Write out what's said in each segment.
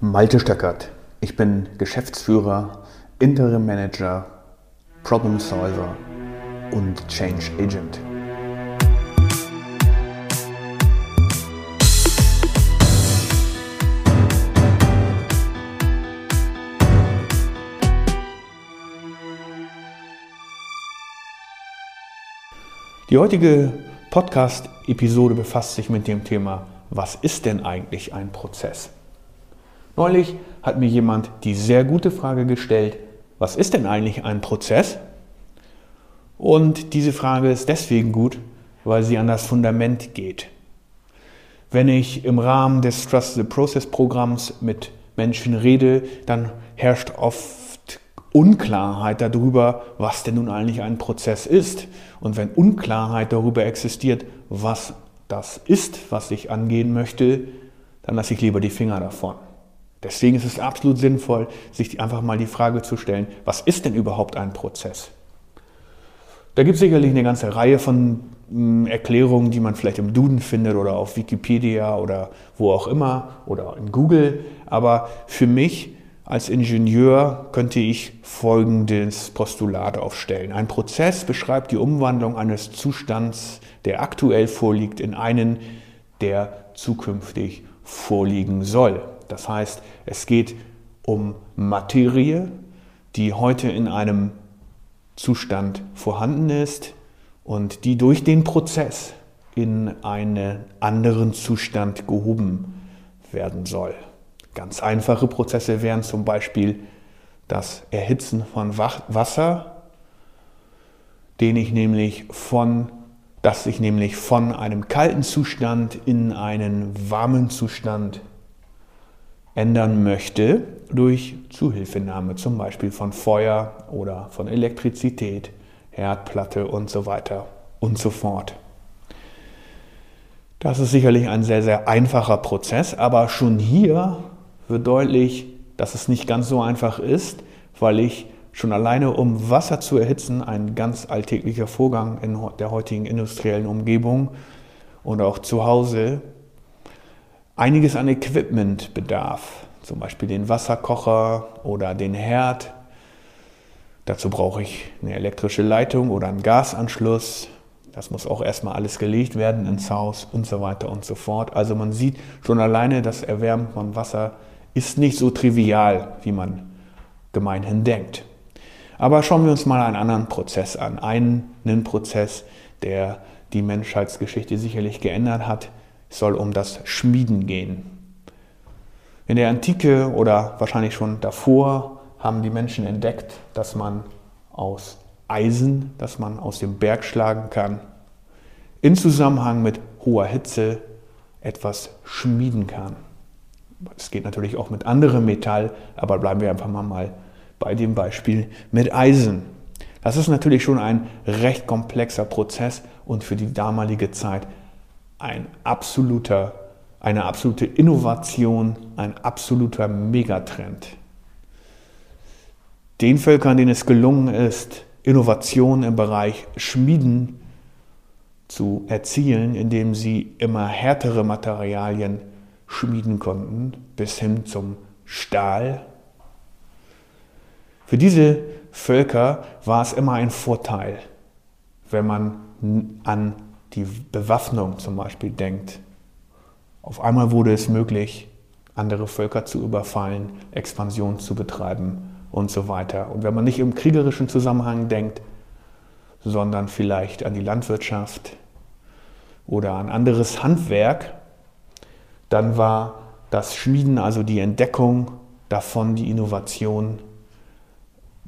Malte Stöckert. Ich bin Geschäftsführer, Interim Manager, Problem Solver und Change Agent. Die heutige Podcast-Episode befasst sich mit dem Thema, was ist denn eigentlich ein Prozess? Neulich hat mir jemand die sehr gute Frage gestellt, was ist denn eigentlich ein Prozess? Und diese Frage ist deswegen gut, weil sie an das Fundament geht. Wenn ich im Rahmen des Trust the Process Programms mit Menschen rede, dann herrscht oft Unklarheit darüber, was denn nun eigentlich ein Prozess ist. Und wenn Unklarheit darüber existiert, was das ist, was ich angehen möchte, dann lasse ich lieber die Finger davon. Deswegen ist es absolut sinnvoll, sich einfach mal die Frage zu stellen, was ist denn überhaupt ein Prozess? Da gibt es sicherlich eine ganze Reihe von hm, Erklärungen, die man vielleicht im Duden findet oder auf Wikipedia oder wo auch immer oder in Google. Aber für mich als Ingenieur könnte ich folgendes Postulat aufstellen. Ein Prozess beschreibt die Umwandlung eines Zustands, der aktuell vorliegt, in einen, der zukünftig vorliegen soll. Das heißt, es geht um Materie, die heute in einem Zustand vorhanden ist und die durch den Prozess in einen anderen Zustand gehoben werden soll. Ganz einfache Prozesse wären zum Beispiel das Erhitzen von Wasser, den ich nämlich von, das sich nämlich von einem kalten Zustand in einen warmen Zustand ändern möchte durch Zuhilfenahme, zum Beispiel von Feuer oder von Elektrizität, Herdplatte und so weiter und so fort. Das ist sicherlich ein sehr, sehr einfacher Prozess, aber schon hier wird deutlich, dass es nicht ganz so einfach ist, weil ich schon alleine um Wasser zu erhitzen, ein ganz alltäglicher Vorgang in der heutigen industriellen Umgebung und auch zu Hause, einiges an Equipment bedarf, zum Beispiel den Wasserkocher oder den Herd. Dazu brauche ich eine elektrische Leitung oder einen Gasanschluss. Das muss auch erstmal alles gelegt werden ins Haus und so weiter und so fort. Also man sieht schon alleine, das Erwärmen von Wasser ist nicht so trivial, wie man gemeinhin denkt. Aber schauen wir uns mal einen anderen Prozess an. Einen Prozess, der die Menschheitsgeschichte sicherlich geändert hat, soll um das Schmieden gehen. In der Antike oder wahrscheinlich schon davor haben die Menschen entdeckt, dass man aus Eisen, das man aus dem Berg schlagen kann, in Zusammenhang mit hoher Hitze etwas schmieden kann. Es geht natürlich auch mit anderem Metall, aber bleiben wir einfach mal bei dem Beispiel mit Eisen. Das ist natürlich schon ein recht komplexer Prozess und für die damalige Zeit ein absoluter, eine absolute Innovation, ein absoluter Megatrend. Den Völkern, denen es gelungen ist, Innovation im Bereich Schmieden zu erzielen, indem sie immer härtere Materialien schmieden konnten, bis hin zum Stahl. Für diese Völker war es immer ein Vorteil, wenn man an die Bewaffnung zum Beispiel denkt. Auf einmal wurde es möglich, andere Völker zu überfallen, Expansion zu betreiben und so weiter. Und wenn man nicht im kriegerischen Zusammenhang denkt, sondern vielleicht an die Landwirtschaft oder an anderes Handwerk, dann war das Schmieden, also die Entdeckung davon, die Innovation,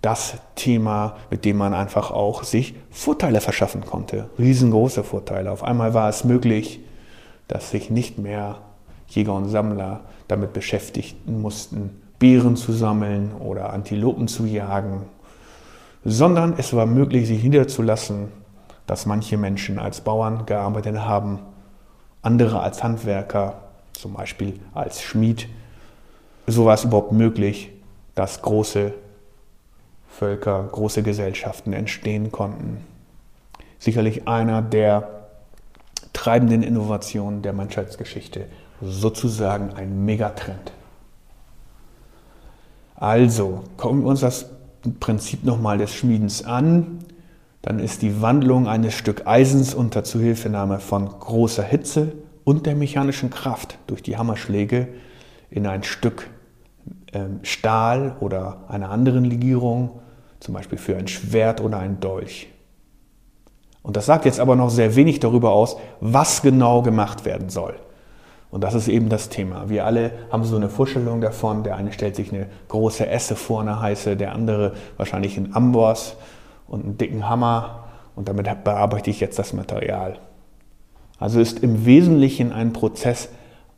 das Thema, mit dem man einfach auch sich Vorteile verschaffen konnte. Riesengroße Vorteile. Auf einmal war es möglich, dass sich nicht mehr Jäger und Sammler damit beschäftigen mussten, Beeren zu sammeln oder Antilopen zu jagen, sondern es war möglich, sich niederzulassen, dass manche Menschen als Bauern gearbeitet haben, andere als Handwerker, zum Beispiel als Schmied. So war es überhaupt möglich, dass große Völker, große Gesellschaften entstehen konnten. Sicherlich einer der treibenden Innovationen der Menschheitsgeschichte, sozusagen ein Megatrend. Also, gucken wir uns das Prinzip nochmal des Schmiedens an. Dann ist die Wandlung eines Stück Eisens unter Zuhilfenahme von großer Hitze und der mechanischen Kraft durch die Hammerschläge in ein Stück ähm, Stahl oder einer anderen Legierung, zum Beispiel für ein Schwert oder ein Dolch. Und das sagt jetzt aber noch sehr wenig darüber aus, was genau gemacht werden soll. Und das ist eben das Thema. Wir alle haben so eine Vorstellung davon. Der eine stellt sich eine große Esse vor, eine heiße, der andere wahrscheinlich einen Amboss und einen dicken Hammer. Und damit bearbeite ich jetzt das Material. Also ist im Wesentlichen ein Prozess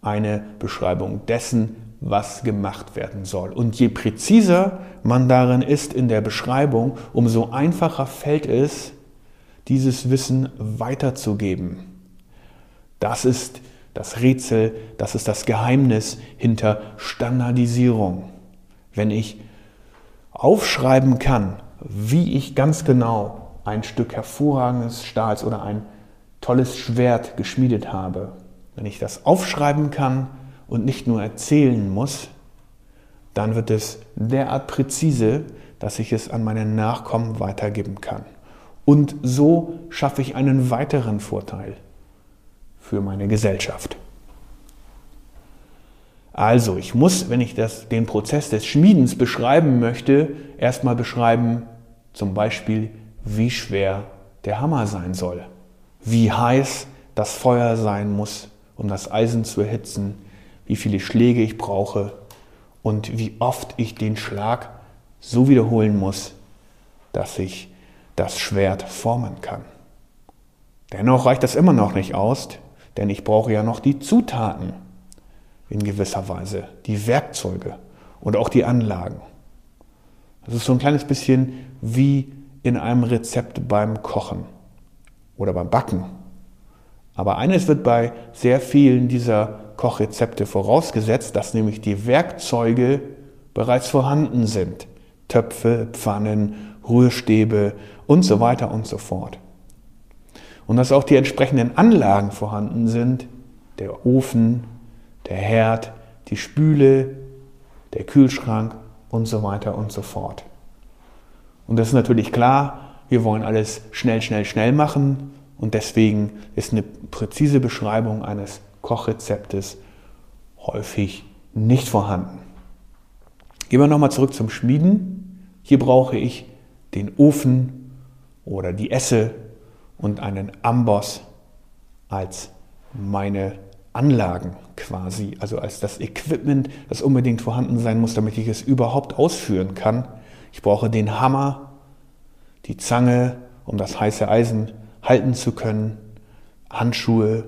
eine Beschreibung dessen, was gemacht werden soll. Und je präziser man darin ist in der Beschreibung, umso einfacher fällt es, dieses Wissen weiterzugeben. Das ist das Rätsel, das ist das Geheimnis hinter Standardisierung. Wenn ich aufschreiben kann, wie ich ganz genau ein Stück hervorragendes Stahls oder ein tolles Schwert geschmiedet habe, wenn ich das aufschreiben kann und nicht nur erzählen muss, dann wird es derart präzise, dass ich es an meine Nachkommen weitergeben kann. Und so schaffe ich einen weiteren Vorteil für meine Gesellschaft. Also, ich muss, wenn ich das, den Prozess des Schmiedens beschreiben möchte, erstmal beschreiben, zum Beispiel, wie schwer der Hammer sein soll, wie heiß das Feuer sein muss, um das Eisen zu erhitzen, wie viele Schläge ich brauche und wie oft ich den Schlag so wiederholen muss, dass ich das Schwert formen kann. Dennoch reicht das immer noch nicht aus, denn ich brauche ja noch die Zutaten in gewisser Weise, die Werkzeuge und auch die Anlagen. Das ist so ein kleines bisschen wie in einem Rezept beim Kochen oder beim Backen. Aber eines wird bei sehr vielen dieser Kochrezepte vorausgesetzt, dass nämlich die Werkzeuge bereits vorhanden sind. Töpfe, Pfannen, Rührstäbe und so weiter und so fort. Und dass auch die entsprechenden Anlagen vorhanden sind, der Ofen, der Herd, die Spüle, der Kühlschrank und so weiter und so fort. Und das ist natürlich klar, wir wollen alles schnell, schnell, schnell machen und deswegen ist eine präzise Beschreibung eines Kochrezeptes häufig nicht vorhanden. Gehen wir nochmal zurück zum Schmieden. Hier brauche ich den Ofen oder die Esse und einen Amboss als meine Anlagen quasi, also als das Equipment, das unbedingt vorhanden sein muss, damit ich es überhaupt ausführen kann. Ich brauche den Hammer, die Zange, um das heiße Eisen halten zu können, Handschuhe,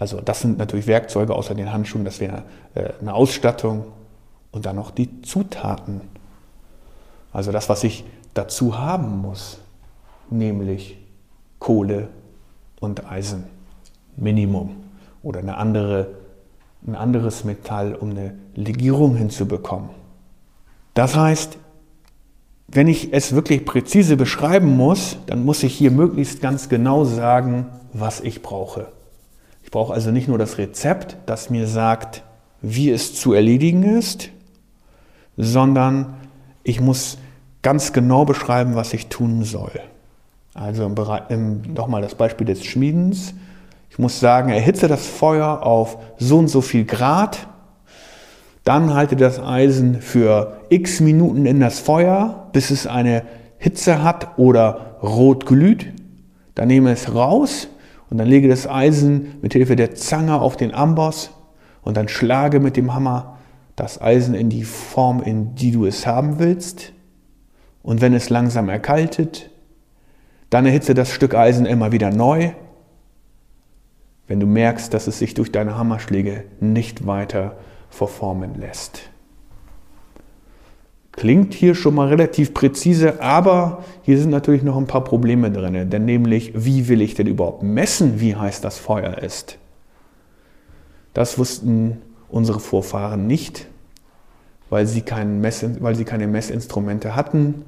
also das sind natürlich Werkzeuge außer den Handschuhen, das wäre äh, eine Ausstattung und dann noch die Zutaten. Also das, was ich dazu haben muss, nämlich Kohle und Eisen. Minimum. Oder eine andere, ein anderes Metall, um eine Legierung hinzubekommen. Das heißt, wenn ich es wirklich präzise beschreiben muss, dann muss ich hier möglichst ganz genau sagen, was ich brauche. Ich brauche also nicht nur das Rezept, das mir sagt, wie es zu erledigen ist, sondern ich muss ganz genau beschreiben, was ich tun soll. Also nochmal das Beispiel des Schmiedens. Ich muss sagen, erhitze das Feuer auf so und so viel Grad, dann halte das Eisen für x Minuten in das Feuer, bis es eine Hitze hat oder rot glüht. Dann nehme es raus und dann lege das Eisen mit Hilfe der Zange auf den Amboss und dann schlage mit dem Hammer das Eisen in die Form, in die du es haben willst. Und wenn es langsam erkaltet, dann erhitze das Stück Eisen immer wieder neu, wenn du merkst, dass es sich durch deine Hammerschläge nicht weiter verformen lässt. Klingt hier schon mal relativ präzise, aber hier sind natürlich noch ein paar Probleme drin. Denn nämlich, wie will ich denn überhaupt messen, wie heiß das Feuer ist? Das wussten unsere Vorfahren nicht, weil sie, Mess, weil sie keine Messinstrumente hatten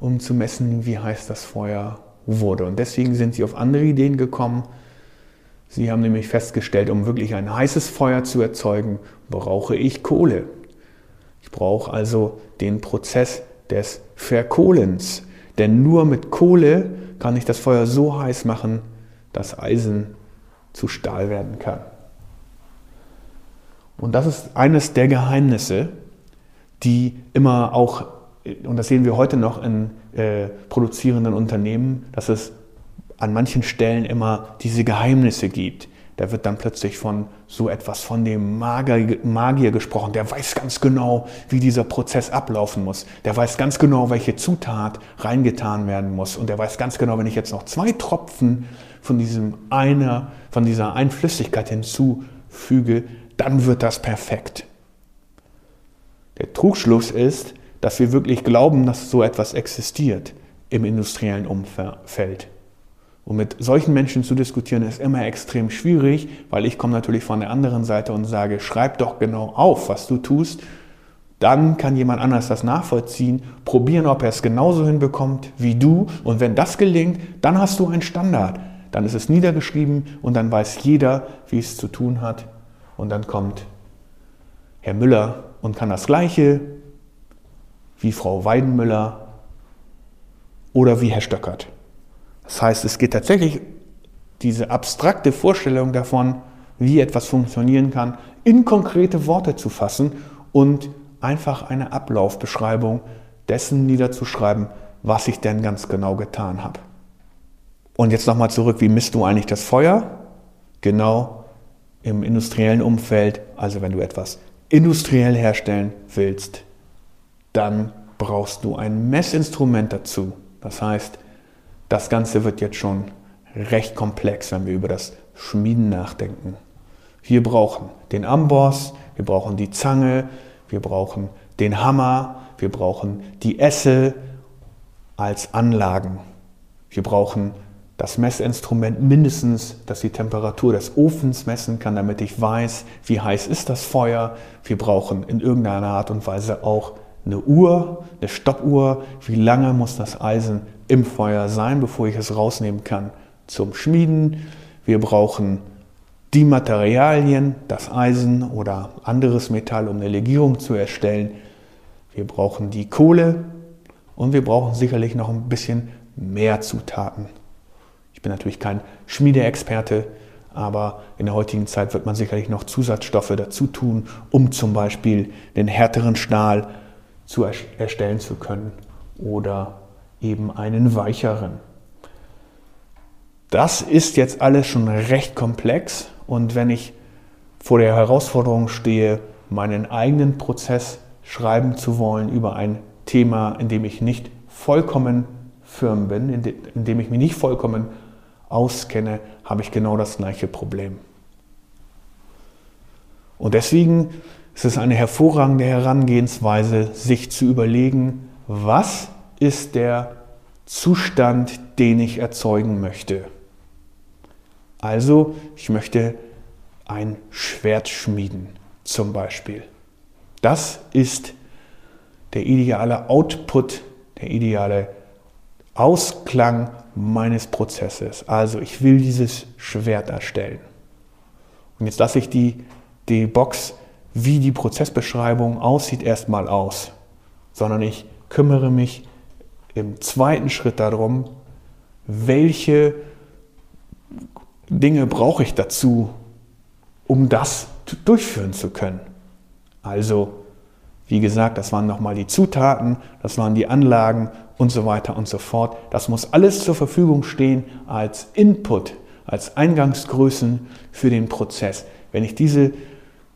um zu messen, wie heiß das Feuer wurde. Und deswegen sind sie auf andere Ideen gekommen. Sie haben nämlich festgestellt, um wirklich ein heißes Feuer zu erzeugen, brauche ich Kohle. Ich brauche also den Prozess des Verkohlens. Denn nur mit Kohle kann ich das Feuer so heiß machen, dass Eisen zu Stahl werden kann. Und das ist eines der Geheimnisse, die immer auch, und das sehen wir heute noch in äh, produzierenden Unternehmen, dass es an manchen Stellen immer diese Geheimnisse gibt. Da wird dann plötzlich von so etwas von dem Magier, gesprochen. Der weiß ganz genau, wie dieser Prozess ablaufen muss. Der weiß ganz genau, welche Zutat reingetan werden muss. Und der weiß ganz genau, wenn ich jetzt noch zwei Tropfen von, diesem einer, von dieser Einflüssigkeit hinzufüge, dann wird das perfekt. Der Trugschluss ist, dass wir wirklich glauben, dass so etwas existiert im industriellen Umfeld. Und mit solchen Menschen zu diskutieren ist immer extrem schwierig, weil ich komme natürlich von der anderen Seite und sage, schreib doch genau auf, was du tust. Dann kann jemand anders das nachvollziehen, probieren, ob er es genauso hinbekommt wie du. Und wenn das gelingt, dann hast du einen Standard. Dann ist es niedergeschrieben und dann weiß jeder, wie es zu tun hat. Und dann kommt Herr Müller und kann das Gleiche wie Frau Weidenmüller oder wie Herr Stöckert. Das heißt, es geht tatsächlich diese abstrakte Vorstellung davon, wie etwas funktionieren kann, in konkrete Worte zu fassen und einfach eine Ablaufbeschreibung dessen niederzuschreiben, was ich denn ganz genau getan habe. Und jetzt nochmal zurück, wie misst du eigentlich das Feuer? Genau im industriellen Umfeld, also wenn du etwas industriell herstellen willst, dann brauchst du ein Messinstrument dazu. Das heißt, das Ganze wird jetzt schon recht komplex, wenn wir über das Schmieden nachdenken. Wir brauchen den Amboss, wir brauchen die Zange, wir brauchen den Hammer, wir brauchen die Esse als Anlagen. Wir brauchen das Messinstrument mindestens, das die Temperatur des Ofens messen kann, damit ich weiß, wie heiß ist das Feuer. Wir brauchen in irgendeiner Art und Weise auch eine Uhr, eine Stoppuhr, wie lange muss das Eisen im Feuer sein, bevor ich es rausnehmen kann zum Schmieden. Wir brauchen die Materialien, das Eisen oder anderes Metall, um eine Legierung zu erstellen. Wir brauchen die Kohle und wir brauchen sicherlich noch ein bisschen mehr Zutaten. Ich bin natürlich kein Schmiedeexperte, aber in der heutigen Zeit wird man sicherlich noch Zusatzstoffe dazu tun, um zum Beispiel den härteren Stahl zu erstellen zu können oder eben einen weicheren. Das ist jetzt alles schon recht komplex und wenn ich vor der Herausforderung stehe, meinen eigenen Prozess schreiben zu wollen über ein Thema, in dem ich nicht vollkommen firm bin, in, dem ich mich nicht vollkommen auskenne, habe ich genau das gleiche Problem. Und deswegen ist es eine hervorragende Herangehensweise, sich zu überlegen, was ist der Zustand, den ich erzeugen möchte. Also, ich möchte ein Schwert schmieden, zum Beispiel. Das ist der ideale Output, der ideale Ausklang meines Prozesses. Also, ich will dieses Schwert erstellen. Und jetzt lasse ich die, die Box, wie die Prozessbeschreibung aussieht, erstmal aus, sondern ich kümmere mich im zweiten Schritt darum, welche Dinge brauche ich dazu, um das durchführen zu können. Also, wie gesagt, das waren nochmal die Zutaten, das waren die Anlagen und so weiter und so fort. Das muss alles zur Verfügung stehen als Input, als Eingangsgrößen für den Prozess. Wenn ich diese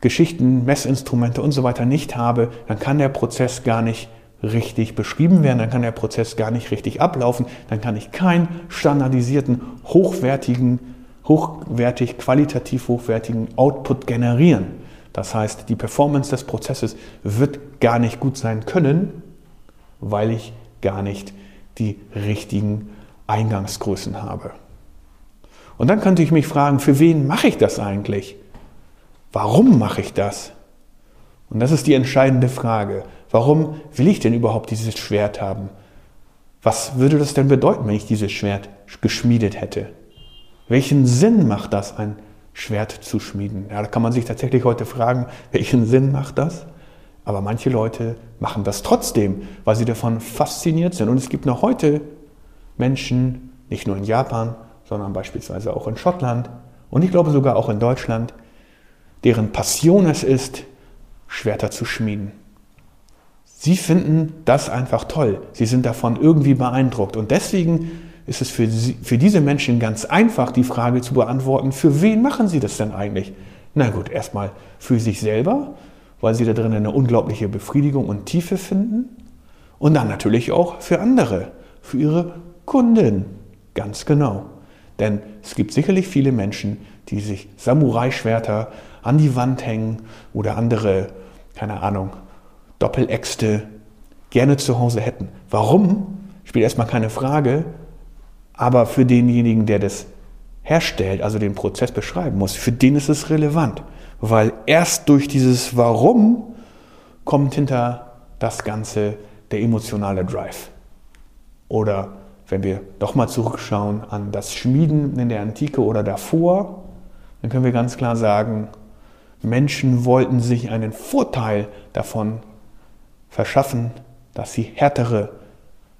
Geschichten, Messinstrumente und so weiter nicht habe, dann kann der Prozess gar nicht richtig beschrieben werden, dann kann der Prozess gar nicht richtig ablaufen, dann kann ich keinen standardisierten, hochwertigen, hochwertig, qualitativ hochwertigen Output generieren. Das heißt, die Performance des Prozesses wird gar nicht gut sein können, weil ich gar nicht die richtigen Eingangsgrößen habe. Und dann könnte ich mich fragen, für wen mache ich das eigentlich? Warum mache ich das? Und das ist die entscheidende Frage. Warum will ich denn überhaupt dieses Schwert haben? Was würde das denn bedeuten, wenn ich dieses Schwert geschmiedet hätte? Welchen Sinn macht das, ein Schwert zu schmieden? Ja, da kann man sich tatsächlich heute fragen, welchen Sinn macht das? Aber manche Leute machen das trotzdem, weil sie davon fasziniert sind. Und es gibt noch heute Menschen, nicht nur in Japan, sondern beispielsweise auch in Schottland und ich glaube sogar auch in Deutschland, deren Passion es ist, Schwerter zu schmieden. Sie finden das einfach toll. Sie sind davon irgendwie beeindruckt. Und deswegen ist es für, sie, für diese Menschen ganz einfach, die Frage zu beantworten, für wen machen sie das denn eigentlich? Na gut, erstmal für sich selber, weil sie da drin eine unglaubliche Befriedigung und Tiefe finden. Und dann natürlich auch für andere, für ihre Kunden. Ganz genau. Denn es gibt sicherlich viele Menschen, die sich Samurai-Schwerter an die Wand hängen oder andere, keine Ahnung, Doppeläxte gerne zu Hause hätten. Warum? Spielt erstmal keine Frage. Aber für denjenigen, der das herstellt, also den Prozess beschreiben muss, für den ist es relevant. Weil erst durch dieses Warum kommt hinter das Ganze der emotionale Drive. Oder wenn wir doch mal zurückschauen an das Schmieden in der Antike oder davor, dann können wir ganz klar sagen, Menschen wollten sich einen Vorteil davon verschaffen, dass sie härtere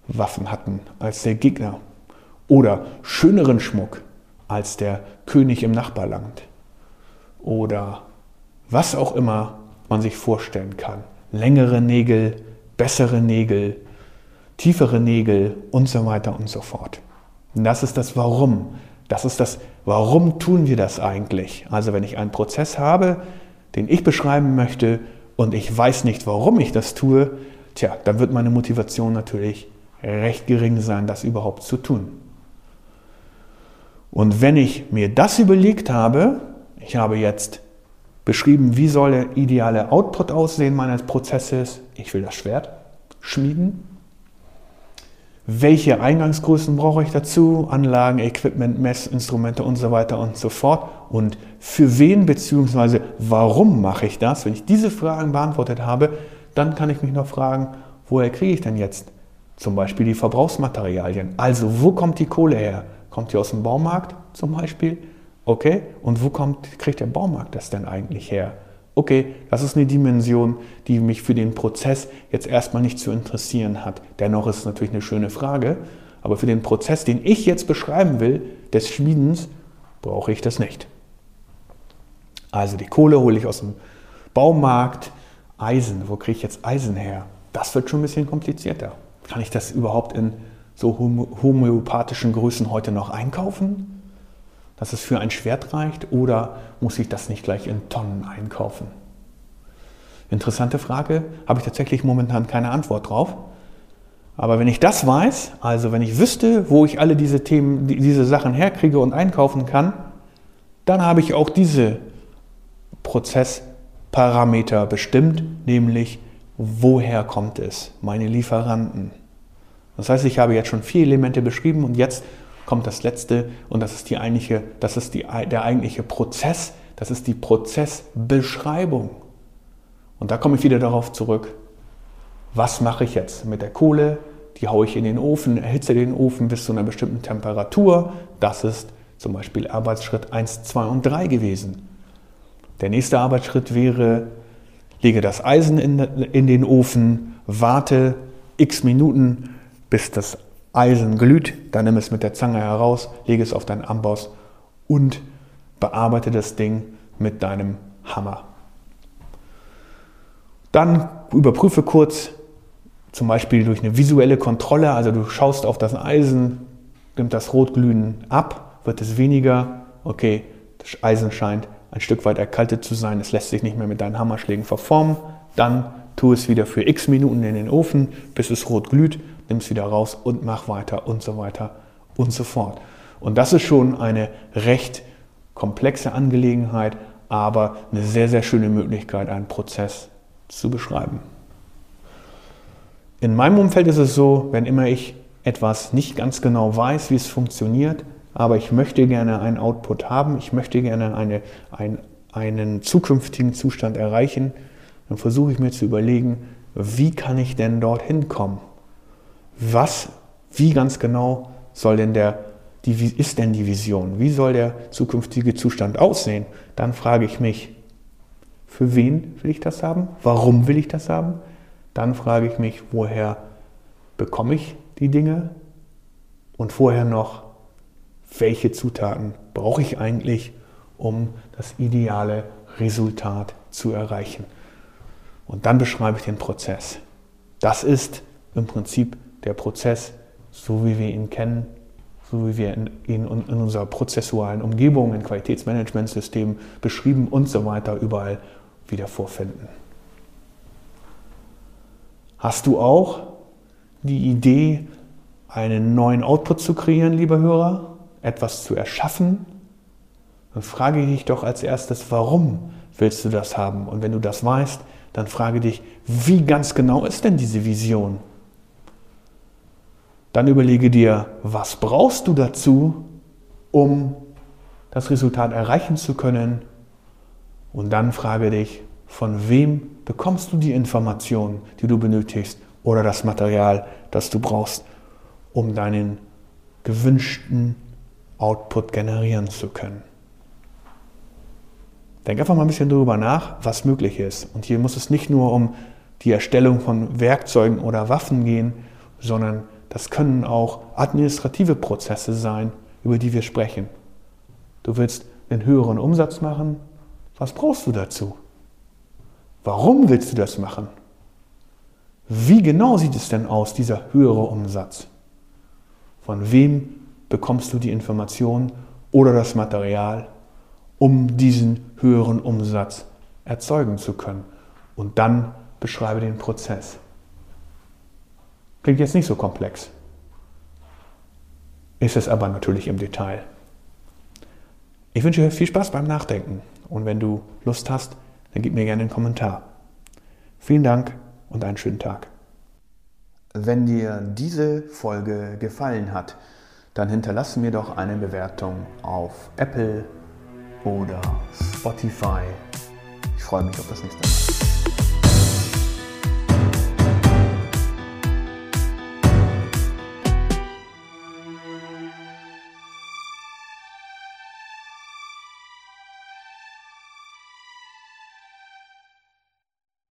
Waffen hatten als der Gegner oder schöneren Schmuck als der König im Nachbarland oder was auch immer man sich vorstellen kann. Längere Nägel, bessere Nägel, tiefere Nägel und so weiter und so fort. Und das ist das Warum. Das ist das, warum tun wir das eigentlich? Also wenn ich einen Prozess habe, den ich beschreiben möchte und ich weiß nicht, warum ich das tue, tja, dann wird meine Motivation natürlich recht gering sein, das überhaupt zu tun. Und wenn ich mir das überlegt habe, ich habe jetzt beschrieben, wie soll der ideale Output aussehen meines Prozesses, ich will das Schwert schmieden, welche Eingangsgrößen brauche ich dazu? Anlagen, Equipment, Messinstrumente und so weiter und so fort. Und für wen bzw. warum mache ich das? Wenn ich diese Fragen beantwortet habe, dann kann ich mich noch fragen, woher kriege ich denn jetzt zum Beispiel die Verbrauchsmaterialien? Also wo kommt die Kohle her? Kommt die aus dem Baumarkt zum Beispiel? Okay, und wo kommt, kriegt der Baumarkt das denn eigentlich her? Okay, das ist eine Dimension, die mich für den Prozess jetzt erstmal nicht zu interessieren hat. Dennoch ist es natürlich eine schöne Frage, aber für den Prozess, den ich jetzt beschreiben will, des Schmiedens, brauche ich das nicht. Also die Kohle hole ich aus dem Baumarkt, Eisen, wo kriege ich jetzt Eisen her? Das wird schon ein bisschen komplizierter. Kann ich das überhaupt in so homöopathischen Größen heute noch einkaufen? Dass es für ein Schwert reicht oder muss ich das nicht gleich in Tonnen einkaufen? Interessante Frage, habe ich tatsächlich momentan keine Antwort drauf. Aber wenn ich das weiß, also wenn ich wüsste, wo ich alle diese Themen, diese Sachen herkriege und einkaufen kann, dann habe ich auch diese Prozessparameter bestimmt, nämlich woher kommt es, meine Lieferanten. Das heißt, ich habe jetzt schon vier Elemente beschrieben und jetzt kommt das letzte und das ist, die eigentliche, das ist die, der eigentliche Prozess, das ist die Prozessbeschreibung. Und da komme ich wieder darauf zurück, was mache ich jetzt mit der Kohle? Die haue ich in den Ofen, erhitze den Ofen bis zu einer bestimmten Temperatur. Das ist zum Beispiel Arbeitsschritt 1, 2 und 3 gewesen. Der nächste Arbeitsschritt wäre, lege das Eisen in, in den Ofen, warte x Minuten, bis das Eisen glüht, dann nimm es mit der Zange heraus, lege es auf deinen Amboss und bearbeite das Ding mit deinem Hammer. Dann überprüfe kurz, zum Beispiel durch eine visuelle Kontrolle, also du schaust auf das Eisen, nimmt das Rotglühen ab, wird es weniger, okay, das Eisen scheint ein Stück weit erkaltet zu sein, es lässt sich nicht mehr mit deinen Hammerschlägen verformen, dann tu es wieder für x Minuten in den Ofen, bis es rot glüht nimm es wieder raus und mach weiter und so weiter und so fort. Und das ist schon eine recht komplexe Angelegenheit, aber eine sehr, sehr schöne Möglichkeit, einen Prozess zu beschreiben. In meinem Umfeld ist es so, wenn immer ich etwas nicht ganz genau weiß, wie es funktioniert, aber ich möchte gerne einen Output haben, ich möchte gerne eine, ein, einen zukünftigen Zustand erreichen, dann versuche ich mir zu überlegen, wie kann ich denn dorthin kommen? Was, wie ganz genau soll denn der, die, ist denn die Vision? Wie soll der zukünftige Zustand aussehen? Dann frage ich mich, Für wen will ich das haben? Warum will ich das haben? Dann frage ich mich, woher bekomme ich die Dinge? Und vorher noch, welche Zutaten brauche ich eigentlich, um das ideale Resultat zu erreichen? Und dann beschreibe ich den Prozess. Das ist im Prinzip der Prozess, so wie wir ihn kennen, so wie wir ihn in, in unserer prozessualen Umgebung, in Qualitätsmanagementsystemen beschrieben und so weiter überall wieder vorfinden. Hast du auch die Idee, einen neuen Output zu kreieren, lieber Hörer, etwas zu erschaffen? Dann frage dich doch als erstes, warum willst du das haben? Und wenn du das weißt, dann frage dich, wie ganz genau ist denn diese Vision? Dann überlege dir, was brauchst du dazu, um das Resultat erreichen zu können? Und dann frage dich, von wem bekommst du die Informationen, die du benötigst oder das Material, das du brauchst, um deinen gewünschten Output generieren zu können. Denk einfach mal ein bisschen darüber nach, was möglich ist. Und hier muss es nicht nur um die Erstellung von Werkzeugen oder Waffen gehen, sondern das können auch administrative Prozesse sein, über die wir sprechen. Du willst einen höheren Umsatz machen. Was brauchst du dazu? Warum willst du das machen? Wie genau sieht es denn aus, dieser höhere Umsatz? Von wem bekommst du die Information oder das Material, um diesen höheren Umsatz erzeugen zu können? Und dann beschreibe den Prozess. Klingt jetzt nicht so komplex. Ist es aber natürlich im Detail. Ich wünsche dir viel Spaß beim Nachdenken und wenn du Lust hast, dann gib mir gerne einen Kommentar. Vielen Dank und einen schönen Tag. Wenn dir diese Folge gefallen hat, dann hinterlasse mir doch eine Bewertung auf Apple oder Spotify. Ich freue mich auf das nächste Mal.